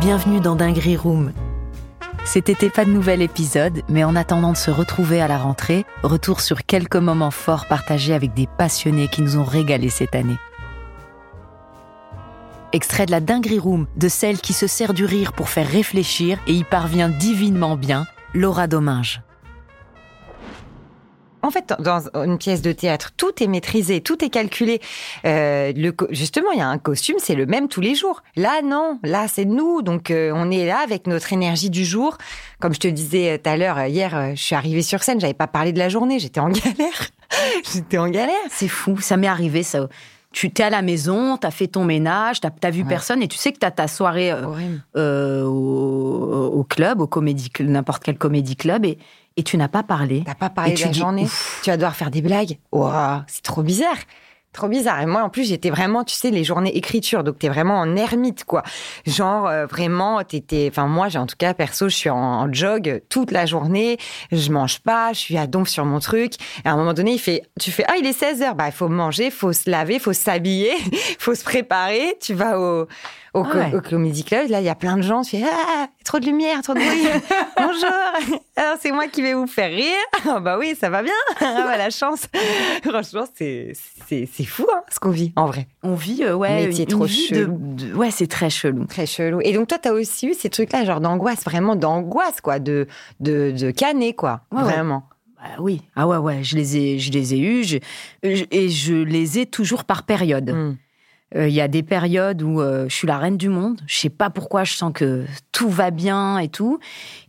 Bienvenue dans Dinguerie Room. C'était pas de nouvel épisode, mais en attendant de se retrouver à la rentrée, retour sur quelques moments forts partagés avec des passionnés qui nous ont régalés cette année. Extrait de la Dinguerie Room, de celle qui se sert du rire pour faire réfléchir et y parvient divinement bien, Laura Domingue. En fait, dans une pièce de théâtre, tout est maîtrisé, tout est calculé. Euh, le, justement, il y a un costume, c'est le même tous les jours. Là, non, là, c'est nous. Donc, euh, on est là avec notre énergie du jour. Comme je te disais tout à l'heure, hier, euh, je suis arrivée sur scène, j'avais pas parlé de la journée, j'étais en galère. j'étais en galère. C'est fou, ça m'est arrivé ça. Tu t'es à la maison, t'as fait ton ménage, t'as as vu personne et tu sais que t'as ta soirée euh, au, club, au comédie, n'importe quel comédie club et et tu n'as pas parlé. T'as pas parlé de la journée. Tu vas devoir faire des blagues. Oh, c'est trop bizarre. Trop bizarre. Et moi, en plus, j'étais vraiment, tu sais, les journées écriture. Donc, t'es vraiment en ermite, quoi. Genre, euh, vraiment, t'étais, enfin, moi, j'ai en tout cas, perso, je suis en, jog toute la journée. Je mange pas. Je suis à donf sur mon truc. Et à un moment donné, il fait, tu fais, ah, il est 16 heures. Bah, il faut manger, faut se laver, faut s'habiller, faut se préparer. Tu vas au, au, ah Comedy Club, là, il y a plein de gens. Tu fais ah, trop de lumière, trop de bruit. Bonjour. Alors c'est moi qui vais vous faire rire. Ah, bah oui, ça va bien. Ah, bah, la chance. Franchement, c'est c'est c'est fou hein, ce qu'on vit en vrai. On vit euh, ouais, c'est trop chelou. ouais, c'est très chelou. Très chelou. Et donc toi, tu as aussi eu ces trucs-là, genre d'angoisse, vraiment d'angoisse, quoi, de de de canet, quoi, vraiment. Bah oui. Ah ouais, ouais, je les ai, je les ai eus, et je les ai toujours par période. Euh, il y a des périodes où euh, je suis la reine du monde, je sais pas pourquoi, je sens que tout va bien et tout,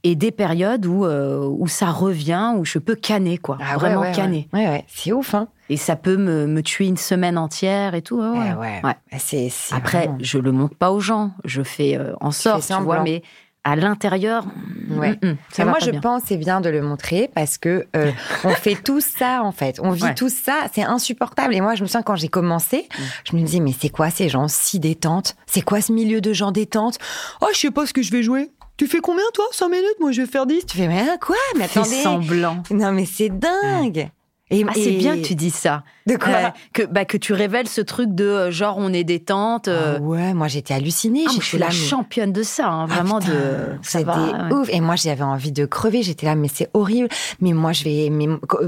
et des périodes où euh, où ça revient, où je peux canner quoi, ah vraiment canner. Ouais, ouais, c'est ouf hein. Et ça peut me, me, tuer une semaine entière et tout. Ouais, ouais. C'est, Après, je le montre pas aux gens, je fais en sorte, tu vois, mais à l'intérieur. Ouais. Mm, mm, moi, je pense c'est bien de le montrer parce que euh, on fait tout ça en fait. On vit tout ça, c'est insupportable. Et moi, je me souviens quand j'ai commencé, mm. je me disais mais c'est quoi ces gens si détentes? C'est quoi ce milieu de gens détentes? Oh, je sais pas ce que je vais jouer. Tu fais combien toi? 5 minutes? Moi, je vais faire 10. Tu fais mais hein, quoi? Mais attendez. semblant. Non, mais c'est dingue. Et, ah, c'est bien que tu dis ça. De quoi euh, que, bah, que tu révèles ce truc de euh, genre on est détente. Euh. Ah ouais, moi j'étais hallucinée. Ah, je suis la championne de ça, hein, vraiment de. C'était ouf. Et moi j'avais envie de crever. J'étais là, mais c'est horrible. Mais moi je vais, mais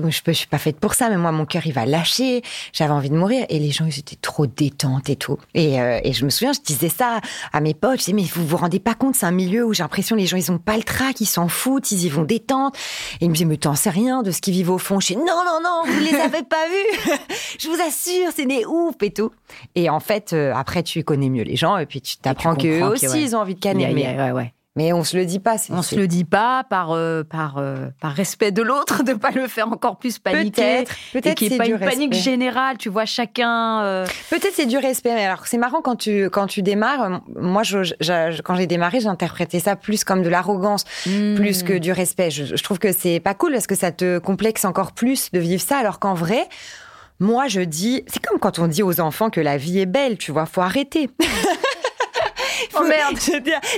je peux, je suis pas faite pour ça. Mais moi mon cœur il va lâcher. J'avais envie de mourir. Et les gens ils étaient trop détentes et tout. Et, et je me souviens, je disais ça à mes potes. Je disais mais vous vous rendez pas compte, c'est un milieu où j'ai l'impression les gens ils ont pas le trac, ils s'en foutent, ils y vont détente. Et ils me disaient mais t'en sais rien de ce qu'ils vivent au fond. Je dis non non non, vous les avez pas vus. je vous assure, c'est des ouf et tout. Et en fait, euh, après, tu connais mieux les gens et puis tu t'apprends qu'eux aussi, ils ont envie de canner. mais, ouais, mais on se le dit pas. On se le dit pas par euh, par euh, par respect de l'autre, de pas le faire encore plus paniquer. Peut-être, peut-être qu'il n'y ait pas une panique générale. Tu vois, chacun. Peut-être c'est du respect. Alors c'est marrant quand tu quand tu démarres. Moi, je, quand j'ai démarré, j'interprétais ça plus comme de l'arrogance, hmm. plus que du respect. Je, je trouve que c'est pas cool parce que ça te complexe encore plus de vivre ça, alors qu'en vrai moi, je dis, c'est comme quand on dit aux enfants que la vie est belle, tu vois, faut arrêter. oh merde.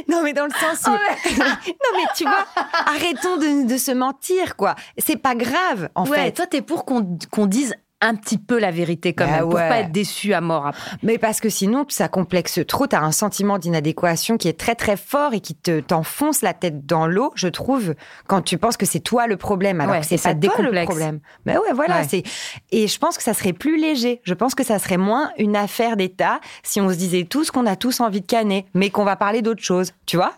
non, mais dans le sens où. Oh, non, mais tu vois, arrêtons de, se mentir, quoi. C'est pas grave, en ouais, fait. Toi, t'es pour qu'on dise un petit peu la vérité quand bah même, pour pas être déçu à mort après. Mais parce que sinon, ça complexe trop. T'as un sentiment d'inadéquation qui est très très fort et qui te t'enfonce la tête dans l'eau, je trouve, quand tu penses que c'est toi le problème, alors que c'est pas toi le problème. Mais ouais, voilà. C'est et je pense que ça serait plus léger. Je pense que ça serait moins une affaire d'État si on se disait tous qu'on a tous envie de canner, mais qu'on va parler d'autre chose. Tu vois?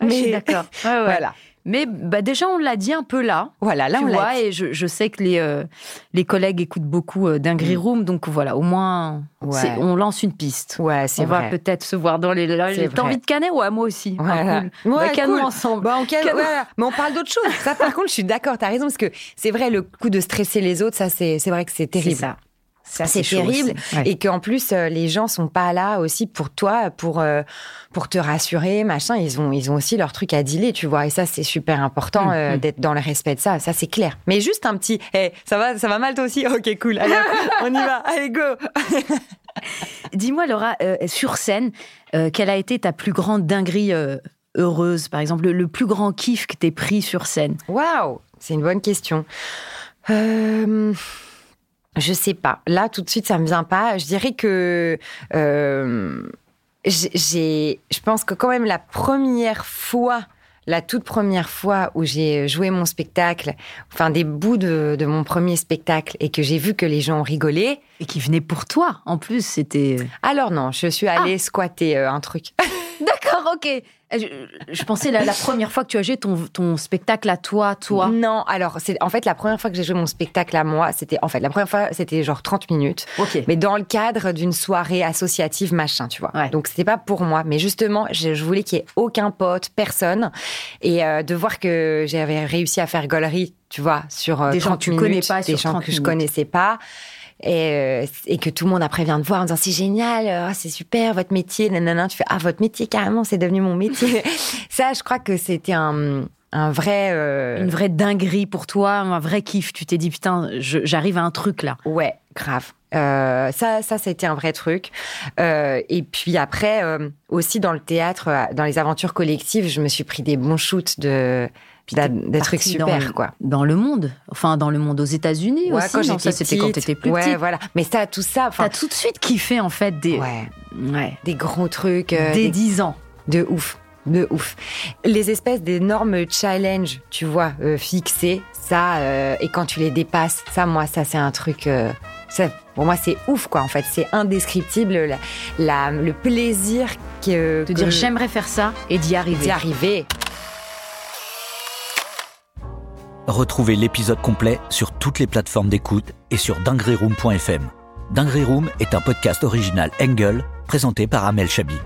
Mais d'accord. voilà. Mais bah déjà, on l'a dit un peu là. Voilà, là, tu on vois, et je, je, sais que les, euh, les collègues écoutent beaucoup euh, d'Ingrid mm. Room, donc voilà, au moins, on lance une piste. Ouais, c'est On va peut-être se voir dans les. T'as envie de canner Ouais, moi aussi? Voilà. Ouais, cool. ensemble. Bah, on Mais on parle d'autre chose. Ça, par contre, je suis d'accord, t'as raison, parce que c'est vrai, le coup de stresser les autres, ça, c'est vrai que c'est terrible. ça c'est terrible et qu'en plus euh, les gens sont pas là aussi pour toi pour euh, pour te rassurer machin. Ils ont ils ont aussi leur truc à dealer tu vois. Et ça c'est super important mm, euh, mm. d'être dans le respect de ça. Ça c'est clair. Mais juste un petit hey, ça va ça va mal toi aussi? Ok cool. Allez on y va. Allez go. Dis-moi Laura sur scène quelle a été ta plus grande dinguerie heureuse? Par exemple le, plus grand kiff que t'es pris sur scène? Waouh! C'est une bonne question. Euh Je sais pas. Là, tout de suite, ça me vient pas. Je dirais que euh, j'ai, je pense que quand même la première fois la toute première fois où j'ai joué mon spectacle, enfin des bouts de, de, mon premier spectacle, et que j'ai vu que les gens rigolaient. Et qui venaient pour toi, en plus, c'était. Alors non, je suis allée ah. squatter euh, un truc. Ok. Je, pensais la, la, première fois que tu as joué ton, ton spectacle à toi, toi. Non, alors c'est en fait la première fois que j'ai joué mon spectacle à moi, c'était en fait la première fois c'était genre 30 minutes. Ok. Mais dans le cadre d'une soirée associative machin, tu vois. Ouais. Donc c'était pas pour moi, mais justement je, je voulais qu'il y ait aucun pote, personne, et euh, de voir que j'avais réussi à faire galerie, tu vois, sur euh, des 30 gens que tu minutes, connais pas, des sur gens 30 que je minutes. connaissais pas. Et, euh, et, que tout le monde après vient te voir en disant c'est génial, euh, c'est super votre métier, nanana. Tu fais ah votre métier carrément c'est devenu mon métier. ça je crois que c'était un un vrai euh... une vraie dinguerie pour toi, un vrai kiff. Tu t'es dit putain j'arrive à un truc là. Ouais grave. Euh, ça, ça, c'était un vrai truc. Euh, et puis après, aussi dans le théâtre, dans les aventures collectives, je me suis pris des bons shoots de des trucs super dans, quoi. Dans le monde, enfin dans le monde aux États-Unis ouais, aussi. Quand non, ça c'était quand t'étais plus ouais, petite. voilà. Mais ça, tout ça, t'as tout de suite kiffé en fait des, ouais, ouais. des gros trucs, des, des 10 ans, de ouf. De ouf. Les espèces d'énormes challenges, tu vois, euh, fixés, ça, euh, et quand tu les dépasses, ça, moi, ça, c'est un truc. Euh, ça, pour moi, c'est ouf, quoi, en fait. C'est indescriptible, la, la, le plaisir que. De que dire j'aimerais faire ça et d'y arriver. D'y arriver. Retrouvez l'épisode complet sur toutes les plateformes d'écoute et sur dingueryroom.fm. Dinguery Room est un podcast original Engel présenté par Amel Chabi.